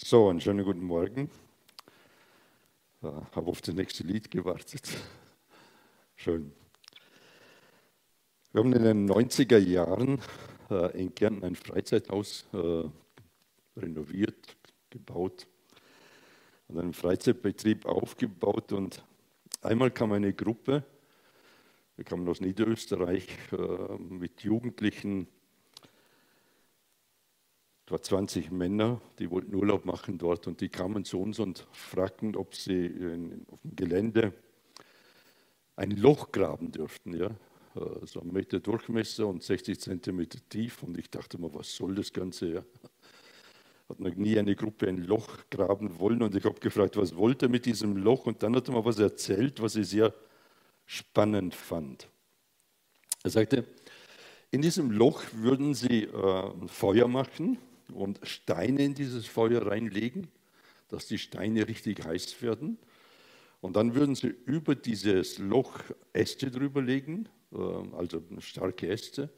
So, einen schönen guten Morgen. Ich habe auf das nächste Lied gewartet. Schön. Wir haben in den 90er Jahren äh, in Kärnten ein Freizeithaus äh, renoviert, gebaut und einen Freizeitbetrieb aufgebaut. Und einmal kam eine Gruppe, wir kamen aus Niederösterreich, äh, mit Jugendlichen etwa 20 Männer, die wollten Urlaub machen dort und die kamen zu uns und fragten, ob sie in, auf dem Gelände ein Loch graben dürften, ja, so einen Meter Durchmesser und 60 Zentimeter tief. Und ich dachte mir, was soll das Ganze? Ja? Hat noch nie eine Gruppe ein Loch graben wollen und ich habe gefragt, was wollte er mit diesem Loch? Und dann hat er mir was erzählt, was ich sehr spannend fand. Er sagte, in diesem Loch würden sie äh, ein Feuer machen und Steine in dieses Feuer reinlegen, dass die Steine richtig heiß werden. Und dann würden sie über dieses Loch Äste drüber legen, äh, also starke Äste.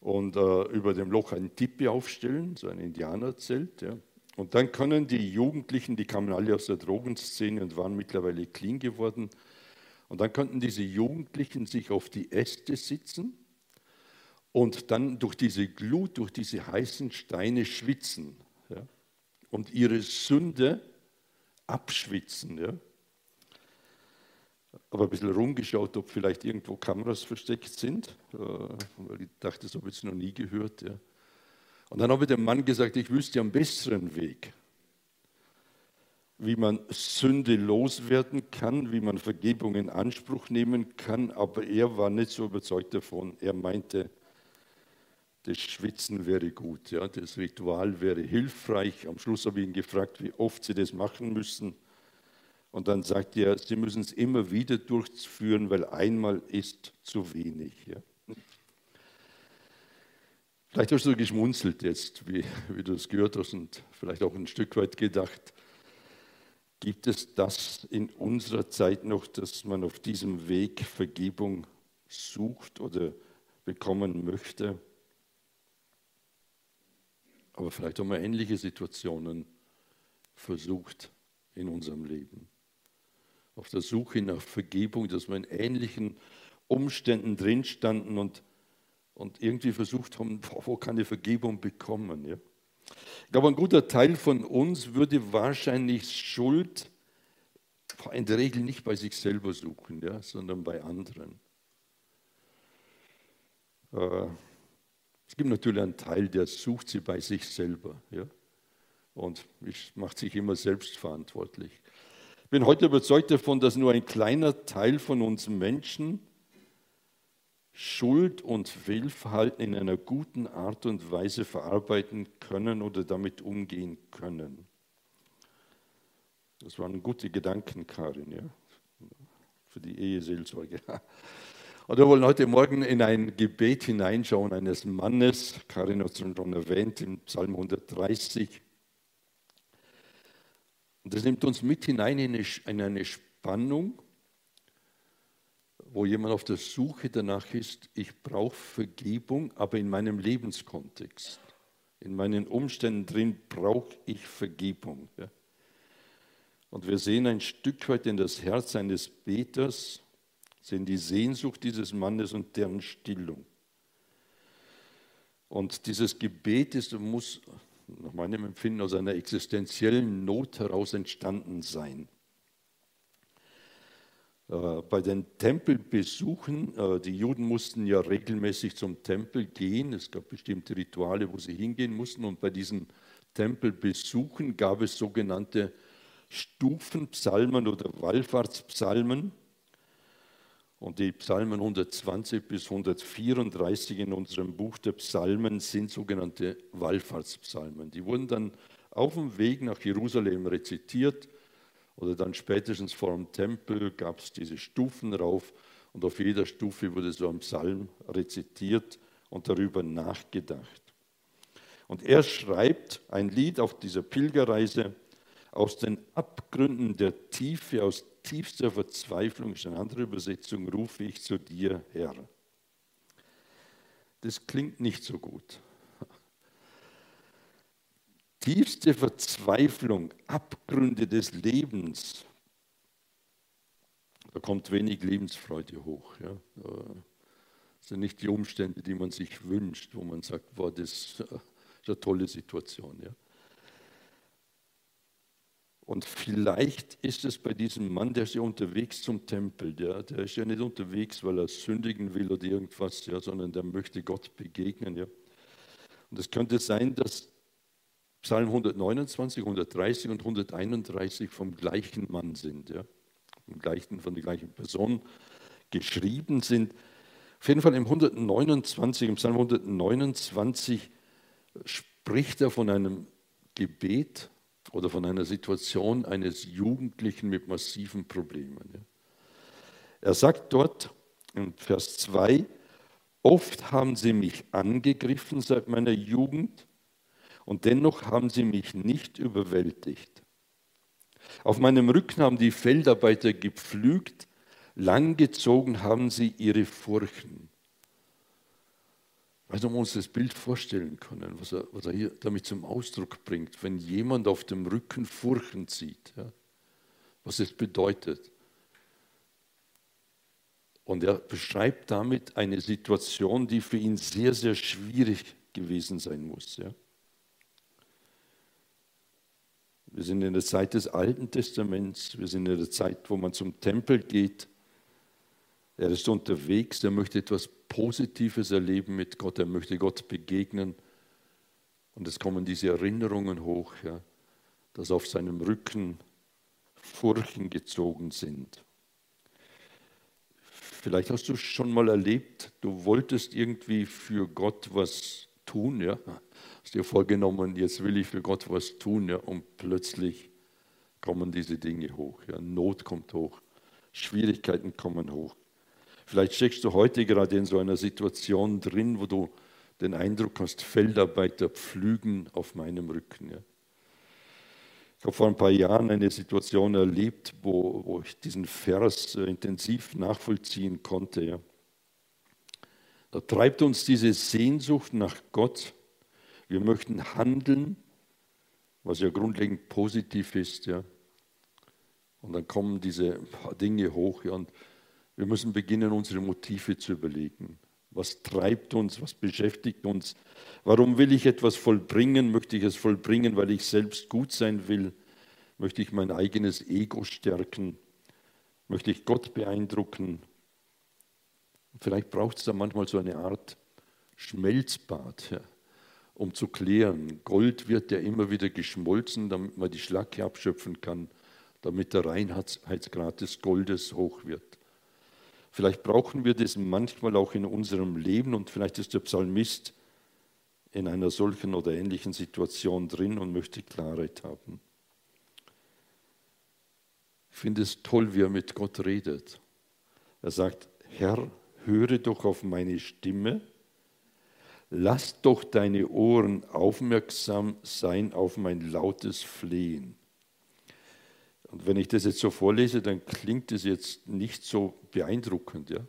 Und äh, über dem Loch ein Tipi aufstellen, so ein Indianerzelt. Ja. Und dann können die Jugendlichen, die kamen alle aus der Drogenszene und waren mittlerweile clean geworden, und dann konnten diese Jugendlichen sich auf die Äste sitzen und dann durch diese Glut, durch diese heißen Steine schwitzen ja, und ihre Sünde abschwitzen. Ja. Aber ein bisschen rumgeschaut, ob vielleicht irgendwo Kameras versteckt sind, äh, weil ich dachte, das habe ich noch nie gehört. Ja. Und dann habe ich dem Mann gesagt, ich wüsste einen besseren Weg, wie man Sünde loswerden kann, wie man Vergebung in Anspruch nehmen kann, aber er war nicht so überzeugt davon. Er meinte, das Schwitzen wäre gut, ja, das Ritual wäre hilfreich. Am Schluss habe ich ihn gefragt, wie oft Sie das machen müssen. Und dann sagt er, Sie müssen es immer wieder durchführen, weil einmal ist zu wenig. Ja. Vielleicht hast du geschmunzelt jetzt, wie, wie du es gehört hast und vielleicht auch ein Stück weit gedacht. Gibt es das in unserer Zeit noch, dass man auf diesem Weg Vergebung sucht oder bekommen möchte? Aber vielleicht haben wir ähnliche Situationen versucht in unserem Leben. Auf der Suche nach Vergebung, dass wir in ähnlichen Umständen drin standen und, und irgendwie versucht haben, wo kann ich Vergebung bekommen. Ja? Ich glaube, ein guter Teil von uns würde wahrscheinlich Schuld in der Regel nicht bei sich selber suchen, ja, sondern bei anderen. Äh, es gibt natürlich einen Teil, der sucht sie bei sich selber ja? und macht sich immer selbst verantwortlich. Ich bin heute überzeugt davon, dass nur ein kleiner Teil von uns Menschen Schuld und Fehlverhalten in einer guten Art und Weise verarbeiten können oder damit umgehen können. Das waren gute Gedanken, Karin, ja? für die Eheseelsorge. Und wir wollen heute Morgen in ein Gebet hineinschauen eines Mannes, Karin hat es schon erwähnt, im Psalm 130. Und das nimmt uns mit hinein in eine Spannung, wo jemand auf der Suche danach ist, ich brauche Vergebung, aber in meinem Lebenskontext, in meinen Umständen drin brauche ich Vergebung. Und wir sehen ein Stück weit in das Herz eines Beters, sehen die Sehnsucht dieses Mannes und deren Stillung. Und dieses Gebet ist, muss nach meinem Empfinden aus einer existenziellen Not heraus entstanden sein. Äh, bei den Tempelbesuchen, äh, die Juden mussten ja regelmäßig zum Tempel gehen, es gab bestimmte Rituale, wo sie hingehen mussten, und bei diesen Tempelbesuchen gab es sogenannte Stufenpsalmen oder Wallfahrtspsalmen. Und die Psalmen 120 bis 134 in unserem Buch der Psalmen sind sogenannte Wallfahrtspsalmen. Die wurden dann auf dem Weg nach Jerusalem rezitiert oder dann spätestens vor dem Tempel gab es diese Stufen rauf und auf jeder Stufe wurde so ein Psalm rezitiert und darüber nachgedacht. Und er schreibt ein Lied auf dieser Pilgerreise aus den Abgründen der Tiefe, aus tiefster Verzweiflung, ist eine andere Übersetzung, rufe ich zu dir, Herr. Das klingt nicht so gut. tiefste Verzweiflung, Abgründe des Lebens, da kommt wenig Lebensfreude hoch. Ja. Das sind nicht die Umstände, die man sich wünscht, wo man sagt, boah, das ist eine tolle Situation. Ja. Und vielleicht ist es bei diesem Mann, der ist ja unterwegs zum Tempel, der, der ist ja nicht unterwegs, weil er sündigen will oder irgendwas, ja, sondern der möchte Gott begegnen. Ja. Und es könnte sein, dass Psalm 129, 130 und 131 vom gleichen Mann sind, ja, vom gleichen, von der gleichen Person geschrieben sind. Auf jeden Fall im 129, im Psalm 129 spricht er von einem Gebet oder von einer Situation eines Jugendlichen mit massiven Problemen. Er sagt dort in Vers 2, oft haben sie mich angegriffen seit meiner Jugend und dennoch haben sie mich nicht überwältigt. Auf meinem Rücken haben die Feldarbeiter gepflügt, langgezogen haben sie ihre Furchen. Weil wir uns das Bild vorstellen können, was er, was er hier damit zum Ausdruck bringt, wenn jemand auf dem Rücken Furchen zieht, ja, was es bedeutet. Und er beschreibt damit eine Situation, die für ihn sehr, sehr schwierig gewesen sein muss. Ja. Wir sind in der Zeit des Alten Testaments, wir sind in der Zeit, wo man zum Tempel geht. Er ist unterwegs, er möchte etwas Positives erleben mit Gott, er möchte Gott begegnen. Und es kommen diese Erinnerungen hoch, ja, dass auf seinem Rücken Furchen gezogen sind. Vielleicht hast du schon mal erlebt, du wolltest irgendwie für Gott was tun, ja. Hast dir vorgenommen, jetzt will ich für Gott was tun, ja, und plötzlich kommen diese Dinge hoch. Ja. Not kommt hoch, Schwierigkeiten kommen hoch. Vielleicht steckst du heute gerade in so einer Situation drin, wo du den Eindruck hast, Feldarbeiter pflügen auf meinem Rücken. Ja. Ich habe vor ein paar Jahren eine Situation erlebt, wo, wo ich diesen Vers äh, intensiv nachvollziehen konnte. Ja. Da treibt uns diese Sehnsucht nach Gott. Wir möchten handeln, was ja grundlegend positiv ist. Ja. Und dann kommen diese Dinge hoch. Ja. Und wir müssen beginnen, unsere Motive zu überlegen. Was treibt uns? Was beschäftigt uns? Warum will ich etwas vollbringen? Möchte ich es vollbringen, weil ich selbst gut sein will? Möchte ich mein eigenes Ego stärken? Möchte ich Gott beeindrucken? Vielleicht braucht es da manchmal so eine Art Schmelzbad, ja, um zu klären. Gold wird ja immer wieder geschmolzen, damit man die Schlacke abschöpfen kann, damit der Reinheitsgrad des Goldes hoch wird. Vielleicht brauchen wir das manchmal auch in unserem Leben und vielleicht ist der Psalmist in einer solchen oder ähnlichen Situation drin und möchte Klarheit haben. Ich finde es toll, wie er mit Gott redet. Er sagt, Herr, höre doch auf meine Stimme, lass doch deine Ohren aufmerksam sein auf mein lautes Flehen. Und wenn ich das jetzt so vorlese, dann klingt es jetzt nicht so beeindruckend. Ja?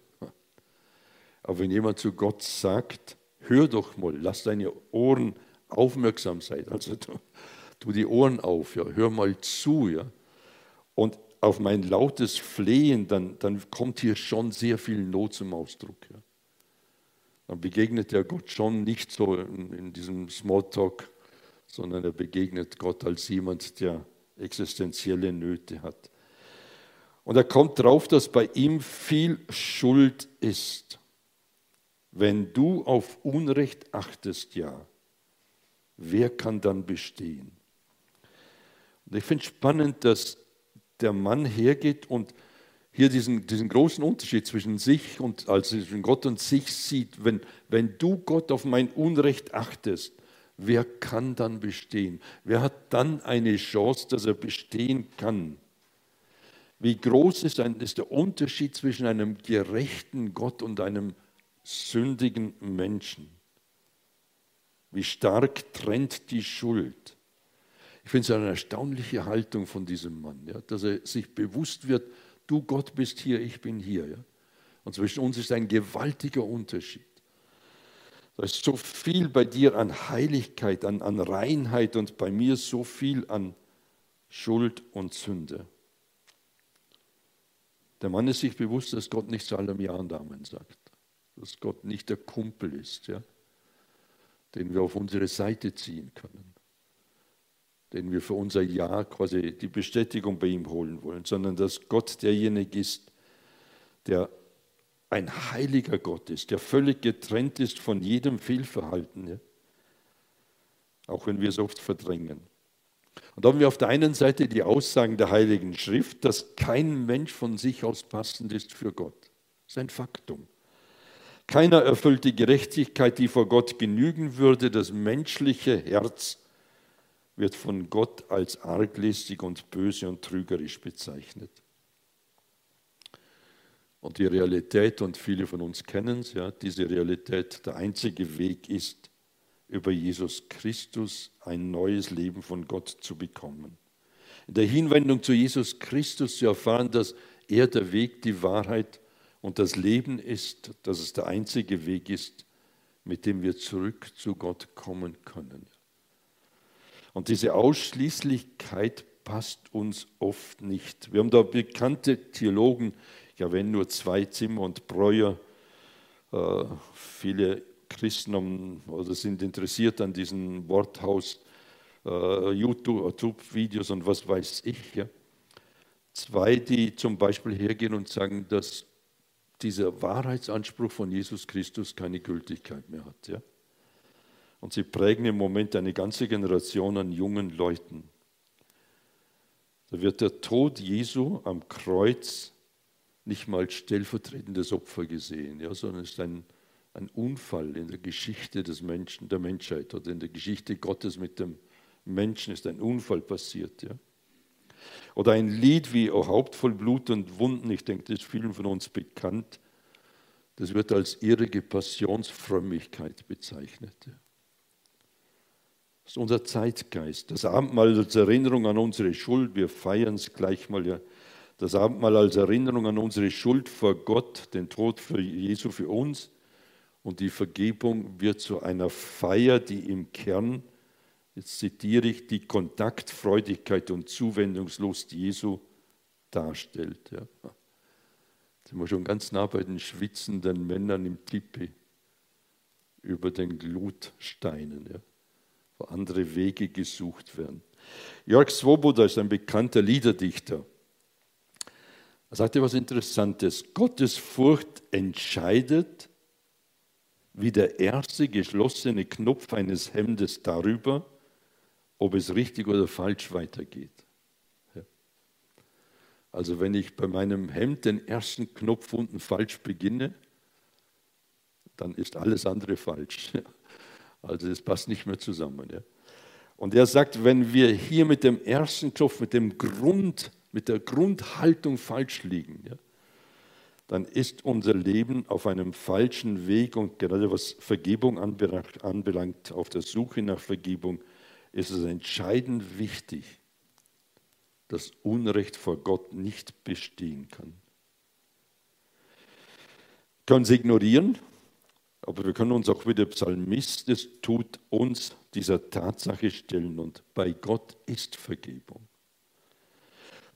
Aber wenn jemand zu Gott sagt, hör doch mal, lass deine Ohren aufmerksam sein, also tu, tu die Ohren auf, ja, hör mal zu, ja. Und auf mein lautes Flehen, dann, dann kommt hier schon sehr viel Not zum Ausdruck. Ja. Dann begegnet er Gott schon nicht so in, in diesem Smalltalk, sondern er begegnet Gott als jemand, der existenzielle Nöte hat. Und er kommt darauf, dass bei ihm viel Schuld ist. Wenn du auf Unrecht achtest, ja, wer kann dann bestehen? Und ich finde es spannend, dass der Mann hergeht und hier diesen, diesen großen Unterschied zwischen sich und also zwischen Gott und sich sieht. Wenn, wenn du Gott auf mein Unrecht achtest, wer kann dann bestehen? Wer hat dann eine Chance, dass er bestehen kann? Wie groß ist, ein, ist der Unterschied zwischen einem gerechten Gott und einem sündigen Menschen? Wie stark trennt die Schuld? Ich finde es eine erstaunliche Haltung von diesem Mann, ja, dass er sich bewusst wird, du Gott bist hier, ich bin hier. Ja. Und zwischen uns ist ein gewaltiger Unterschied. Da ist so viel bei dir an Heiligkeit, an, an Reinheit und bei mir so viel an Schuld und Sünde. Der Mann ist sich bewusst, dass Gott nicht zu allem Ja und Amen sagt. Dass Gott nicht der Kumpel ist, ja, den wir auf unsere Seite ziehen können. Den wir für unser Ja quasi die Bestätigung bei ihm holen wollen, sondern dass Gott derjenige ist, der ein heiliger Gott ist, der völlig getrennt ist von jedem Fehlverhalten. Ja? Auch wenn wir es oft verdrängen. Und da haben wir auf der einen Seite die Aussagen der Heiligen Schrift, dass kein Mensch von sich aus passend ist für Gott. Das ist ein Faktum. Keiner erfüllt die Gerechtigkeit, die vor Gott genügen würde. Das menschliche Herz wird von Gott als arglistig und böse und trügerisch bezeichnet. Und die Realität, und viele von uns kennen es, ja, diese Realität, der einzige Weg ist, über Jesus Christus ein neues Leben von Gott zu bekommen. In der Hinwendung zu Jesus Christus zu erfahren, dass er der Weg, die Wahrheit und das Leben ist, dass es der einzige Weg ist, mit dem wir zurück zu Gott kommen können. Und diese Ausschließlichkeit passt uns oft nicht. Wir haben da bekannte Theologen, ja wenn nur zwei Zimmer und Breuer, äh, viele Christen haben, oder sind interessiert an diesen Worthaus, äh, YouTube-Videos und was weiß ich. Ja. Zwei, die zum Beispiel hergehen und sagen, dass dieser Wahrheitsanspruch von Jesus Christus keine Gültigkeit mehr hat. Ja. Und sie prägen im Moment eine ganze Generation an jungen Leuten. Da wird der Tod Jesu am Kreuz nicht mal stellvertretendes Opfer gesehen, ja, sondern es ist ein ein Unfall in der Geschichte des Menschen, der Menschheit oder in der Geschichte Gottes mit dem Menschen ist ein Unfall passiert. Ja? Oder ein Lied wie O Haupt voll Blut und Wunden, ich denke, das ist vielen von uns bekannt, das wird als irrige Passionsfrömmigkeit bezeichnet. Ja? Das ist unser Zeitgeist. Das Abendmahl als Erinnerung an unsere Schuld, wir feiern es gleich mal ja. Das Abendmahl als Erinnerung an unsere Schuld vor Gott, den Tod für Jesu für uns und die Vergebung wird zu einer Feier, die im Kern, jetzt zitiere ich, die Kontaktfreudigkeit und Zuwendungslust Jesu darstellt. Ja. Sind wir schon ganz nah bei den schwitzenden Männern im Tipi über den Glutsteinen, ja, wo andere Wege gesucht werden. Jörg Swoboda ist ein bekannter Liederdichter. Er sagte was Interessantes. Gottes Furcht entscheidet, wie der erste geschlossene Knopf eines Hemdes darüber, ob es richtig oder falsch weitergeht. Also wenn ich bei meinem Hemd den ersten Knopf unten falsch beginne, dann ist alles andere falsch. Also es passt nicht mehr zusammen. Und er sagt, wenn wir hier mit dem ersten Knopf, mit dem Grund, mit der Grundhaltung falsch liegen, dann ist unser Leben auf einem falschen Weg und gerade was Vergebung anbelangt, auf der Suche nach Vergebung, ist es entscheidend wichtig, dass Unrecht vor Gott nicht bestehen kann. Wir können es ignorieren, aber wir können uns auch wie der Psalmist es tut, uns dieser Tatsache stellen und bei Gott ist Vergebung.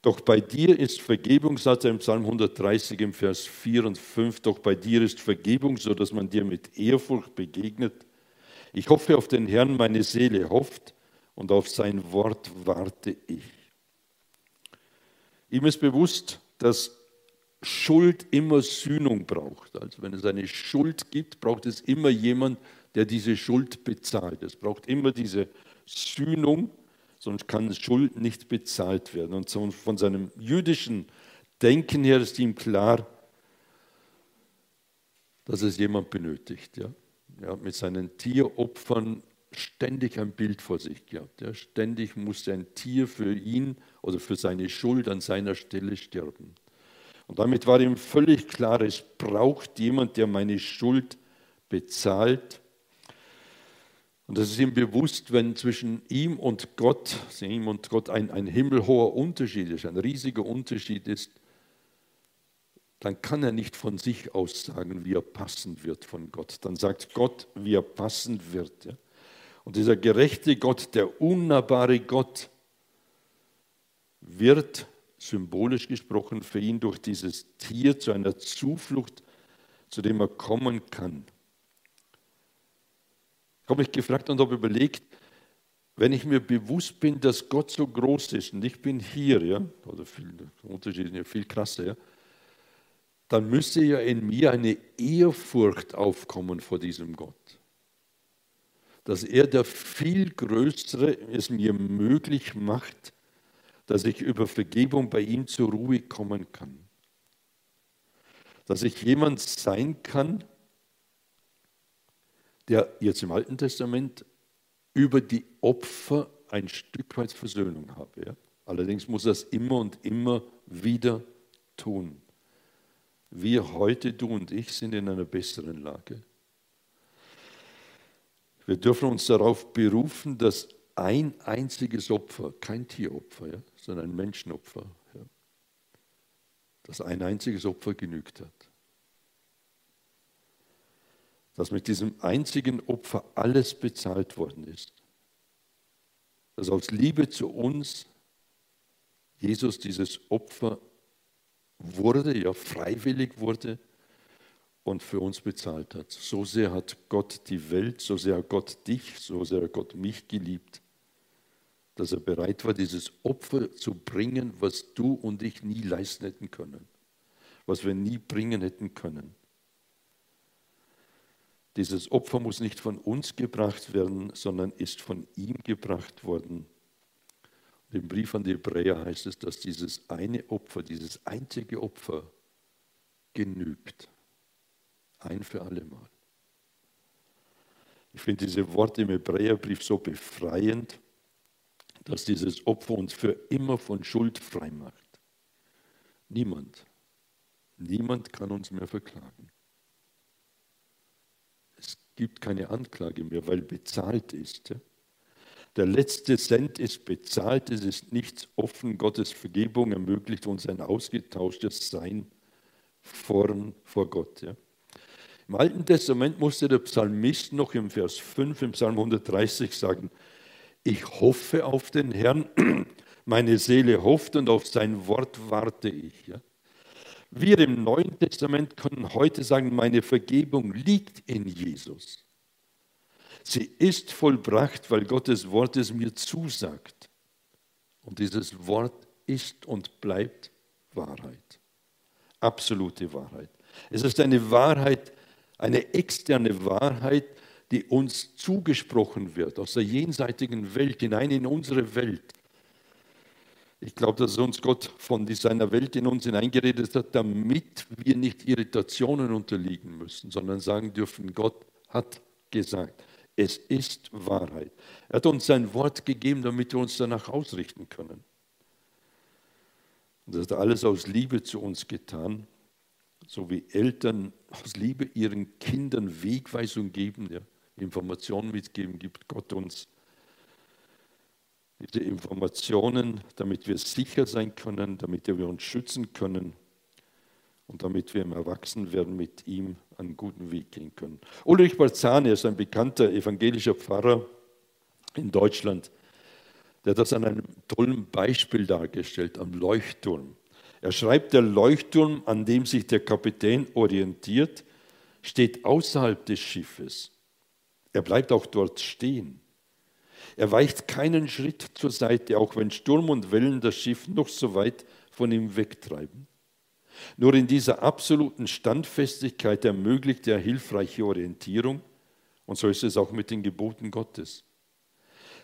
Doch bei dir ist Vergebung, sagt er im Psalm 130 im Vers 4 und 5, doch bei dir ist Vergebung, so dass man dir mit Ehrfurcht begegnet. Ich hoffe auf den Herrn, meine Seele hofft und auf sein Wort warte ich. Ihm ist bewusst, dass Schuld immer Sühnung braucht. Also wenn es eine Schuld gibt, braucht es immer jemand, der diese Schuld bezahlt. Es braucht immer diese Sühnung sonst kann Schuld nicht bezahlt werden. Und von seinem jüdischen Denken her ist ihm klar, dass es jemand benötigt. Ja? Er hat mit seinen Tieropfern ständig ein Bild vor sich gehabt. Ja? Ständig musste ein Tier für ihn oder für seine Schuld an seiner Stelle sterben. Und damit war ihm völlig klar, es braucht jemand, der meine Schuld bezahlt und das ist ihm bewusst, wenn zwischen ihm und Gott, ihm und Gott ein, ein himmelhoher Unterschied ist, ein riesiger Unterschied ist, dann kann er nicht von sich aus sagen, wie er passen wird von Gott. Dann sagt Gott, wie er passen wird. Ja? Und dieser gerechte Gott, der unnahbare Gott, wird symbolisch gesprochen für ihn durch dieses Tier zu einer Zuflucht, zu dem er kommen kann. Habe mich gefragt und habe überlegt, wenn ich mir bewusst bin, dass Gott so groß ist und ich bin hier, ja, oder viel, der Unterschied ist ja viel krasser, ja, dann müsste ja in mir eine Ehrfurcht aufkommen vor diesem Gott. Dass er der viel Größere es mir möglich macht, dass ich über Vergebung bei ihm zur Ruhe kommen kann. Dass ich jemand sein kann, der jetzt im Alten Testament über die Opfer ein Stück weit Versöhnung habe. Ja? Allerdings muss es immer und immer wieder tun. Wir heute, du und ich, sind in einer besseren Lage. Wir dürfen uns darauf berufen, dass ein einziges Opfer, kein Tieropfer, ja, sondern ein Menschenopfer, ja, dass ein einziges Opfer genügt hat. Dass mit diesem einzigen Opfer alles bezahlt worden ist. Dass aus Liebe zu uns Jesus dieses Opfer wurde, ja freiwillig wurde und für uns bezahlt hat. So sehr hat Gott die Welt, so sehr hat Gott dich, so sehr hat Gott mich geliebt, dass er bereit war, dieses Opfer zu bringen, was du und ich nie leisten hätten können, was wir nie bringen hätten können. Dieses Opfer muss nicht von uns gebracht werden, sondern ist von ihm gebracht worden. Im Brief an die Hebräer heißt es, dass dieses eine Opfer, dieses einzige Opfer genügt. Ein für alle Mal. Ich finde diese Worte im Hebräerbrief so befreiend, dass dieses Opfer uns für immer von Schuld frei macht. Niemand, niemand kann uns mehr verklagen. Gibt keine Anklage mehr, weil bezahlt ist. Der letzte Cent ist bezahlt, es ist nichts offen. Gottes Vergebung ermöglicht uns ein ausgetauschtes Sein vor, vor Gott. Im Alten Testament musste der Psalmist noch im Vers 5 im Psalm 130 sagen, ich hoffe auf den Herrn, meine Seele hofft und auf sein Wort warte ich. Ja. Wir im Neuen Testament können heute sagen, meine Vergebung liegt in Jesus. Sie ist vollbracht, weil Gottes Wort es mir zusagt. Und dieses Wort ist und bleibt Wahrheit. Absolute Wahrheit. Es ist eine Wahrheit, eine externe Wahrheit, die uns zugesprochen wird aus der jenseitigen Welt hinein in unsere Welt. Ich glaube, dass uns Gott von seiner Welt in uns hineingeredet hat, damit wir nicht Irritationen unterliegen müssen, sondern sagen dürfen, Gott hat gesagt. Es ist Wahrheit. Er hat uns sein Wort gegeben, damit wir uns danach ausrichten können. Und das hat alles aus Liebe zu uns getan, so wie Eltern aus Liebe ihren Kindern Wegweisung geben, ja, Informationen mitgeben, gibt Gott uns diese Informationen, damit wir sicher sein können, damit wir uns schützen können und damit wir im Erwachsenwerden mit ihm einen guten Weg gehen können. Ulrich Balzani ist ein bekannter evangelischer Pfarrer in Deutschland, der das an einem tollen Beispiel dargestellt, am Leuchtturm. Er schreibt, der Leuchtturm, an dem sich der Kapitän orientiert, steht außerhalb des Schiffes. Er bleibt auch dort stehen. Er weicht keinen Schritt zur Seite, auch wenn Sturm und Wellen das Schiff noch so weit von ihm wegtreiben. Nur in dieser absoluten Standfestigkeit ermöglicht er hilfreiche Orientierung und so ist es auch mit den Geboten Gottes.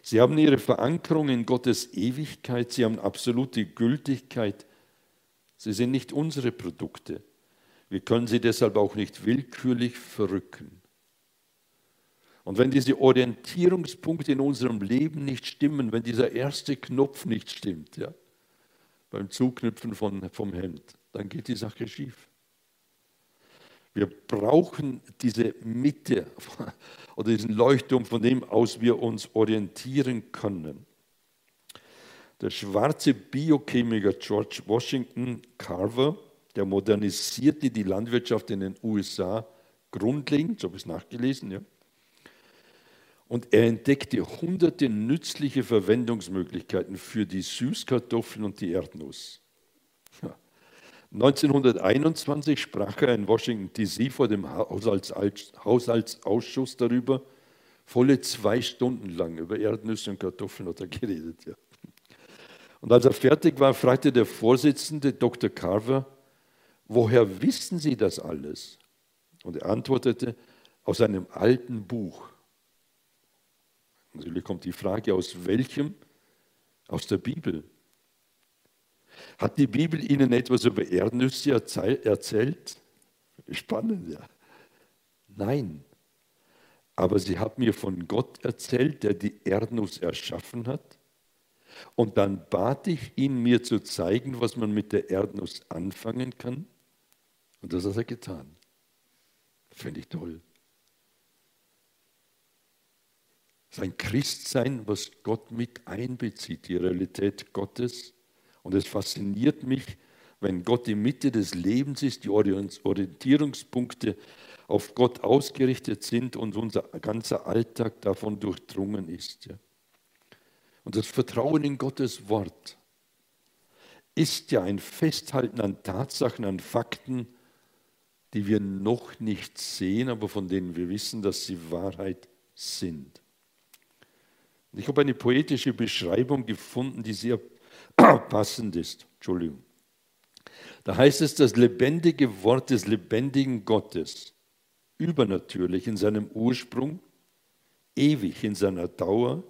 Sie haben ihre Verankerung in Gottes Ewigkeit, sie haben absolute Gültigkeit. Sie sind nicht unsere Produkte. Wir können sie deshalb auch nicht willkürlich verrücken. Und wenn diese Orientierungspunkte in unserem Leben nicht stimmen, wenn dieser erste Knopf nicht stimmt, ja, beim Zuknüpfen von, vom Hemd, dann geht die Sache schief. Wir brauchen diese Mitte oder diesen Leuchtturm, von dem aus wir uns orientieren können. Der schwarze Biochemiker George Washington Carver, der modernisierte die Landwirtschaft in den USA grundlegend, so habe ich es nachgelesen, ja. Und er entdeckte hunderte nützliche Verwendungsmöglichkeiten für die Süßkartoffeln und die Erdnuss. 1921 sprach er in Washington DC vor dem Haushaltsausschuss darüber. Volle zwei Stunden lang über Erdnüsse und Kartoffeln hat er geredet. Ja. Und als er fertig war, fragte der Vorsitzende Dr. Carver, woher wissen Sie das alles? Und er antwortete, aus einem alten Buch. Natürlich kommt die Frage, aus welchem? Aus der Bibel. Hat die Bibel Ihnen etwas über Erdnüsse erzählt? Spannend, ja. Nein. Aber sie hat mir von Gott erzählt, der die Erdnuss erschaffen hat. Und dann bat ich ihn, mir zu zeigen, was man mit der Erdnuss anfangen kann. Und das hat er getan. Finde ich toll. Sein Christsein, was Gott mit einbezieht, die Realität Gottes und es fasziniert mich, wenn Gott in Mitte des Lebens ist, die Orientierungspunkte auf Gott ausgerichtet sind und unser ganzer Alltag davon durchdrungen ist. Und das Vertrauen in Gottes Wort ist ja ein Festhalten an Tatsachen, an Fakten, die wir noch nicht sehen, aber von denen wir wissen, dass sie Wahrheit sind. Ich habe eine poetische Beschreibung gefunden, die sehr passend ist. Entschuldigung. Da heißt es, das lebendige Wort des lebendigen Gottes, übernatürlich in seinem Ursprung, ewig in seiner Dauer,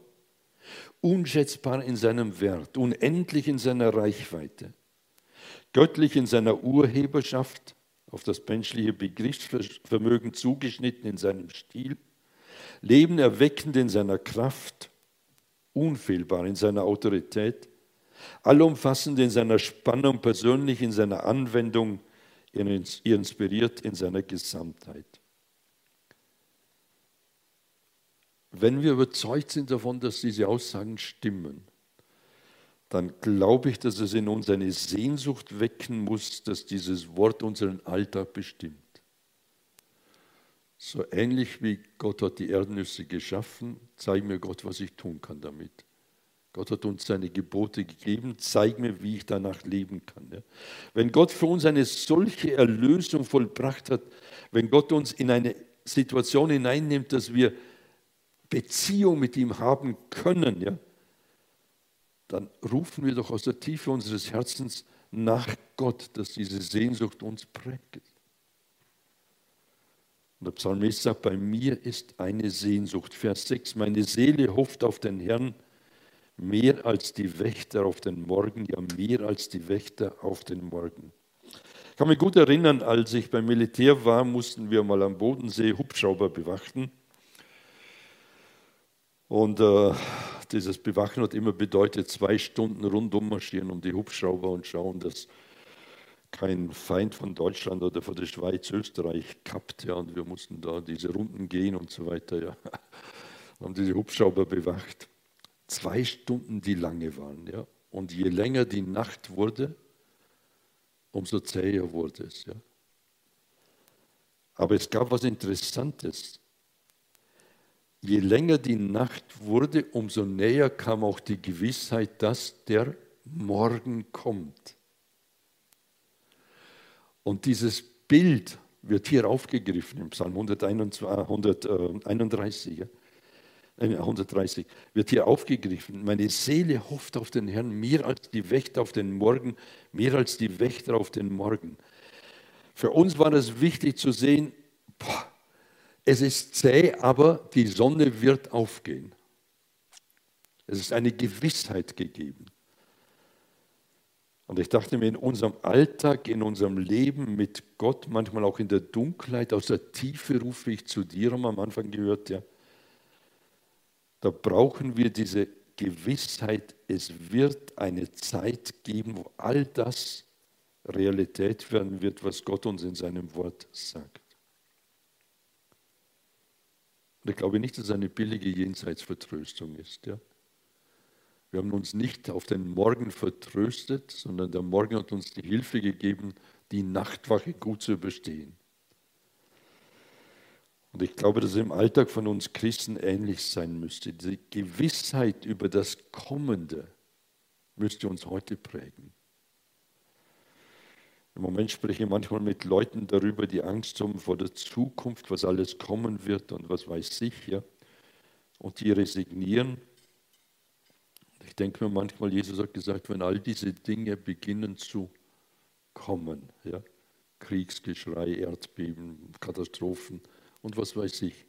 unschätzbar in seinem Wert, unendlich in seiner Reichweite, göttlich in seiner Urheberschaft, auf das menschliche Begriffsvermögen zugeschnitten in seinem Stil, Leben erweckend in seiner Kraft, unfehlbar in seiner Autorität, allumfassend in seiner Spannung, persönlich in seiner Anwendung, inspiriert in seiner Gesamtheit. Wenn wir überzeugt sind davon, dass diese Aussagen stimmen, dann glaube ich, dass es in uns eine Sehnsucht wecken muss, dass dieses Wort unseren Alltag bestimmt. So ähnlich wie Gott hat die Erdnüsse geschaffen, zeig mir Gott, was ich tun kann damit. Gott hat uns seine Gebote gegeben, zeig mir, wie ich danach leben kann. Ja. Wenn Gott für uns eine solche Erlösung vollbracht hat, wenn Gott uns in eine Situation hineinnimmt, dass wir Beziehung mit ihm haben können, ja, dann rufen wir doch aus der Tiefe unseres Herzens nach Gott, dass diese Sehnsucht uns prägt. Und der Psalmist sagt, bei mir ist eine Sehnsucht. Vers 6, meine Seele hofft auf den Herrn, mehr als die Wächter auf den Morgen, ja mehr als die Wächter auf den Morgen. Ich kann mich gut erinnern, als ich beim Militär war, mussten wir mal am Bodensee Hubschrauber bewachten. Und äh, dieses Bewachen hat immer bedeutet, zwei Stunden rundum marschieren um die Hubschrauber und schauen, dass kein Feind von Deutschland oder von der Schweiz, Österreich kappt. Ja, und wir mussten da diese Runden gehen und so weiter. Ja. Haben diese Hubschrauber bewacht zwei Stunden, die lange waren. Ja? Und je länger die Nacht wurde, umso zäher wurde es. Ja? Aber es gab was Interessantes. Je länger die Nacht wurde, umso näher kam auch die Gewissheit, dass der Morgen kommt. Und dieses Bild wird hier aufgegriffen im Psalm 131. Ja? 130 wird hier aufgegriffen. Meine Seele hofft auf den Herrn mehr als die Wächter auf den Morgen, mehr als die Wächter auf den Morgen. Für uns war es wichtig zu sehen, boah, es ist zäh, aber die Sonne wird aufgehen. Es ist eine Gewissheit gegeben. Und ich dachte mir, in unserem Alltag, in unserem Leben mit Gott, manchmal auch in der Dunkelheit, aus der Tiefe rufe ich zu dir, haben wir am Anfang gehört, ja da brauchen wir diese Gewissheit, es wird eine Zeit geben, wo all das Realität werden wird, was Gott uns in seinem Wort sagt. Und ich glaube nicht, dass es eine billige Jenseitsvertröstung ist. Ja? Wir haben uns nicht auf den Morgen vertröstet, sondern der Morgen hat uns die Hilfe gegeben, die Nachtwache gut zu überstehen. Und ich glaube, dass es im Alltag von uns Christen ähnlich sein müsste. Die Gewissheit über das Kommende müsste uns heute prägen. Im Moment spreche ich manchmal mit Leuten darüber, die Angst haben vor der Zukunft, was alles kommen wird und was weiß ich, ja. Und die resignieren. Ich denke mir manchmal, Jesus hat gesagt, wenn all diese Dinge beginnen zu kommen, ja, Kriegsgeschrei, Erdbeben, Katastrophen und was weiß ich,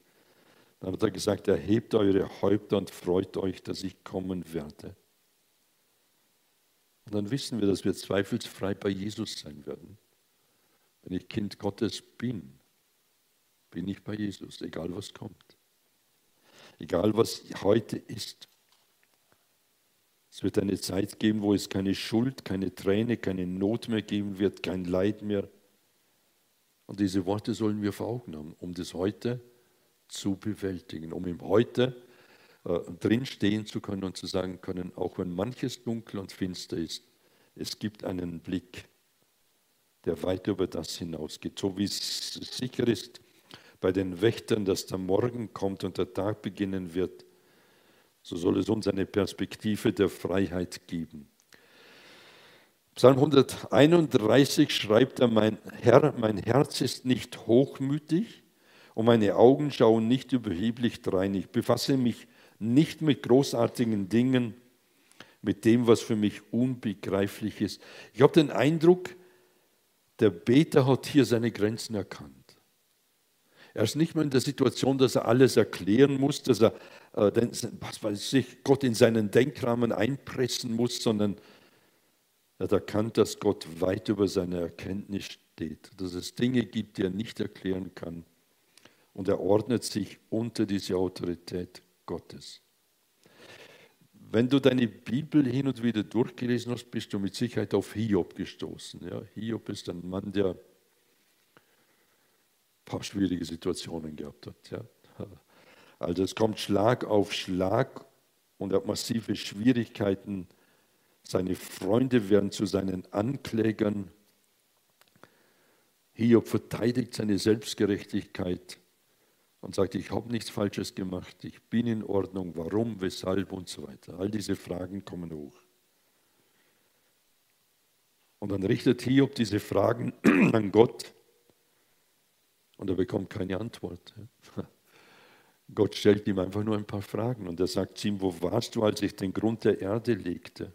dann hat er gesagt, erhebt eure Häupter und freut euch, dass ich kommen werde. Und dann wissen wir, dass wir zweifelsfrei bei Jesus sein werden. Wenn ich Kind Gottes bin, bin ich bei Jesus, egal was kommt. Egal was heute ist. Es wird eine Zeit geben, wo es keine Schuld, keine Träne, keine Not mehr geben wird, kein Leid mehr. Und diese Worte sollen wir vor Augen haben, um das heute zu bewältigen, um im Heute äh, drin stehen zu können und zu sagen können, auch wenn manches dunkel und finster ist, es gibt einen Blick, der weit über das hinausgeht. So wie es sicher ist bei den Wächtern, dass der Morgen kommt und der Tag beginnen wird, so soll es uns eine Perspektive der Freiheit geben. Psalm 131 schreibt er, mein Herr, mein Herz ist nicht hochmütig und meine Augen schauen nicht überheblich drein. Ich befasse mich nicht mit großartigen Dingen, mit dem, was für mich unbegreiflich ist. Ich habe den Eindruck, der Beter hat hier seine Grenzen erkannt. Er ist nicht mehr in der Situation, dass er alles erklären muss, dass er äh, was weiß ich, Gott in seinen Denkrahmen einpressen muss, sondern er hat erkannt, dass Gott weit über seine Erkenntnis steht, dass es Dinge gibt, die er nicht erklären kann. Und er ordnet sich unter diese Autorität Gottes. Wenn du deine Bibel hin und wieder durchgelesen hast, bist du mit Sicherheit auf Hiob gestoßen. Ja, Hiob ist ein Mann, der paar schwierige Situationen gehabt hat. Ja. Also es kommt Schlag auf Schlag und er hat massive Schwierigkeiten. Seine Freunde werden zu seinen Anklägern. Hiob verteidigt seine Selbstgerechtigkeit und sagt, ich habe nichts Falsches gemacht, ich bin in Ordnung, warum, weshalb und so weiter. All diese Fragen kommen hoch. Und dann richtet Hiob diese Fragen an Gott und er bekommt keine Antwort. Gott stellt ihm einfach nur ein paar Fragen und er sagt zu ihm, wo warst du, als ich den Grund der Erde legte?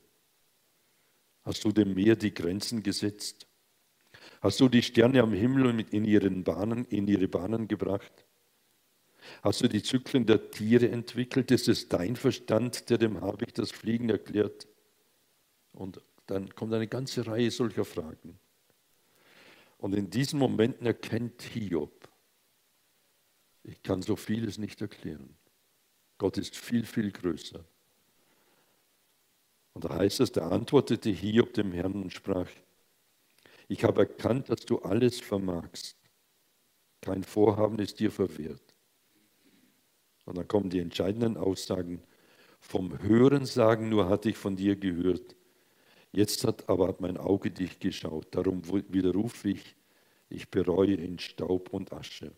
Hast du dem Meer die Grenzen gesetzt? Hast du die Sterne am Himmel in, ihren Bahnen, in ihre Bahnen gebracht? Hast du die Zyklen der Tiere entwickelt? Ist es dein Verstand, der dem Habicht das Fliegen erklärt? Und dann kommt eine ganze Reihe solcher Fragen. Und in diesen Momenten erkennt Hiob, ich kann so vieles nicht erklären. Gott ist viel, viel größer. Und da heißt es, da antwortete Hiob dem Herrn und sprach, ich habe erkannt, dass du alles vermagst. Kein Vorhaben ist dir verwehrt. Und dann kommen die entscheidenden Aussagen. Vom Hörensagen nur hatte ich von dir gehört. Jetzt hat aber mein Auge dich geschaut. Darum widerrufe ich, ich bereue in Staub und Asche.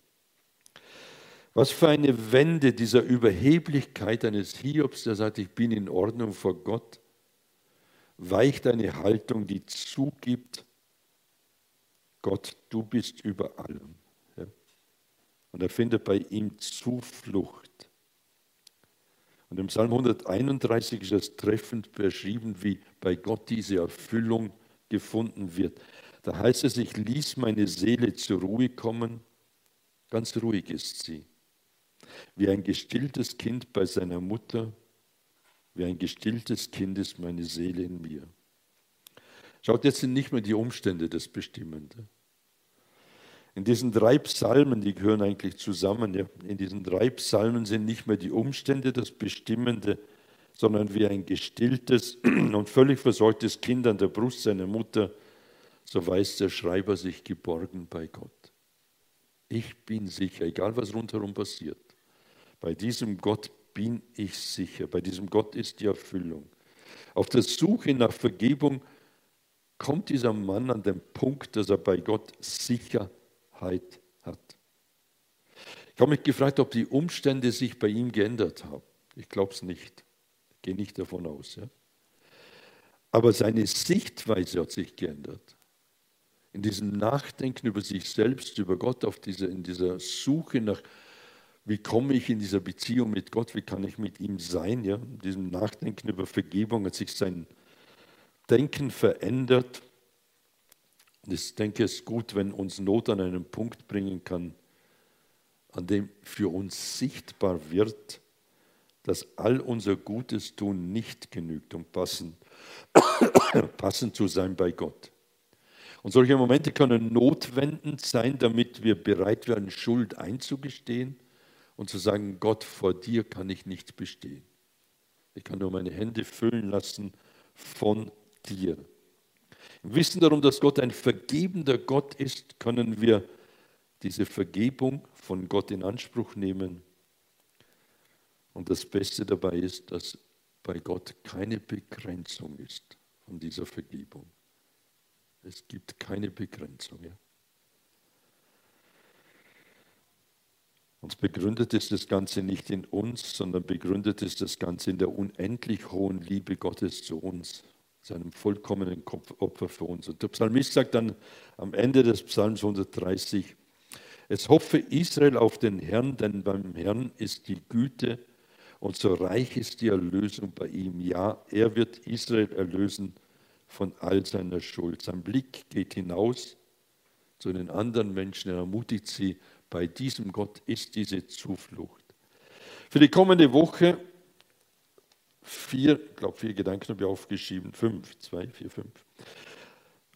Was für eine Wende dieser Überheblichkeit eines Hiobs, der sagt, ich bin in Ordnung vor Gott, weicht eine Haltung, die zugibt, Gott, du bist über allem. Und er findet bei ihm Zuflucht. Und im Psalm 131 ist es treffend beschrieben, wie bei Gott diese Erfüllung gefunden wird. Da heißt es, ich ließ meine Seele zur Ruhe kommen. Ganz ruhig ist sie. Wie ein gestilltes Kind bei seiner Mutter, wie ein gestilltes Kind ist meine Seele in mir. Schaut, jetzt sind nicht mehr die Umstände das Bestimmende. In diesen drei Psalmen, die gehören eigentlich zusammen, in diesen drei Psalmen sind nicht mehr die Umstände das Bestimmende, sondern wie ein gestilltes und völlig versorgtes Kind an der Brust seiner Mutter, so weiß der Schreiber sich geborgen bei Gott. Ich bin sicher, egal was rundherum passiert, bei diesem Gott bin ich sicher, bei diesem Gott ist die Erfüllung. Auf der Suche nach Vergebung kommt dieser Mann an den Punkt, dass er bei Gott Sicherheit hat. Ich habe mich gefragt, ob die Umstände sich bei ihm geändert haben. Ich glaube es nicht. Ich gehe nicht davon aus. Ja? Aber seine Sichtweise hat sich geändert. In diesem Nachdenken über sich selbst, über Gott, auf diese, in dieser Suche nach, wie komme ich in dieser Beziehung mit Gott, wie kann ich mit ihm sein, ja? in diesem Nachdenken über Vergebung hat sich sein Denken verändert. Ich denke, es ist gut, wenn uns Not an einen Punkt bringen kann, an dem für uns sichtbar wird, dass all unser Gutes tun nicht genügt, um passend, passend zu sein bei Gott. Und solche Momente können notwendend sein, damit wir bereit werden, Schuld einzugestehen und zu sagen, Gott, vor dir kann ich nicht bestehen. Ich kann nur meine Hände füllen lassen von dir. Wissen darum, dass Gott ein vergebender Gott ist, können wir diese Vergebung von Gott in Anspruch nehmen. Und das Beste dabei ist, dass bei Gott keine Begrenzung ist von dieser Vergebung. Es gibt keine Begrenzung. Ja? Und begründet ist das Ganze nicht in uns, sondern begründet ist das Ganze in der unendlich hohen Liebe Gottes zu uns seinem vollkommenen Opfer für uns. Und der Psalmist sagt dann am Ende des Psalms 130, es hoffe Israel auf den Herrn, denn beim Herrn ist die Güte und so reich ist die Erlösung bei ihm. Ja, er wird Israel erlösen von all seiner Schuld. Sein Blick geht hinaus zu den anderen Menschen, er ermutigt sie, bei diesem Gott ist diese Zuflucht. Für die kommende Woche vier, ich glaube vier Gedanken habe ich aufgeschrieben, fünf, zwei, vier, fünf.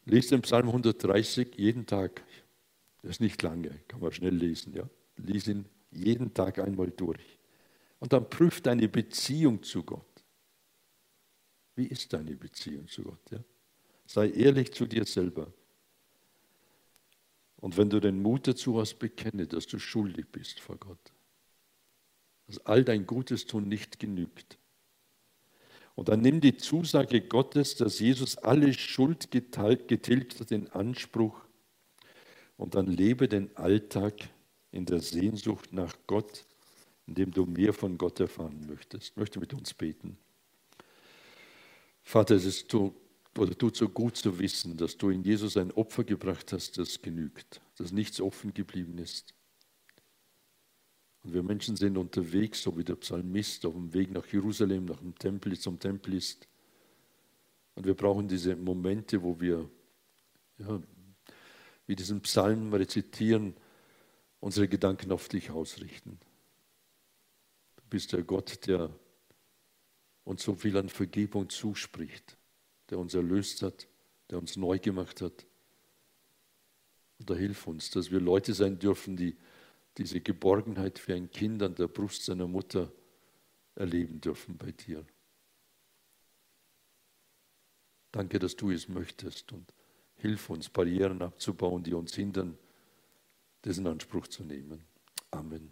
Lest den Psalm 130 jeden Tag. Das ist nicht lange, kann man schnell lesen. Ja? Lies ihn jeden Tag einmal durch. Und dann prüft deine Beziehung zu Gott. Wie ist deine Beziehung zu Gott? Ja? Sei ehrlich zu dir selber. Und wenn du den Mut dazu hast, bekenne, dass du schuldig bist vor Gott. Dass all dein Gutes tun nicht genügt. Und dann nimm die Zusage Gottes, dass Jesus alle Schuld getilgt hat, in Anspruch. Und dann lebe den Alltag in der Sehnsucht nach Gott, indem du mehr von Gott erfahren möchtest. Ich möchte mit uns beten. Vater, es ist so, oder tut so gut zu wissen, dass du in Jesus ein Opfer gebracht hast, das genügt, dass nichts offen geblieben ist. Wir Menschen sind unterwegs, so wie der Psalmist auf dem Weg nach Jerusalem, nach dem Tempel, zum Tempel ist. Und wir brauchen diese Momente, wo wir, ja, wie diesen Psalm rezitieren, unsere Gedanken auf dich ausrichten. Du bist der Gott, der uns so viel an Vergebung zuspricht, der uns erlöst hat, der uns neu gemacht hat. Und da hilf uns, dass wir Leute sein dürfen, die diese Geborgenheit für ein Kind an der Brust seiner Mutter erleben dürfen bei dir. Danke, dass du es möchtest und hilf uns, Barrieren abzubauen, die uns hindern, diesen Anspruch zu nehmen. Amen.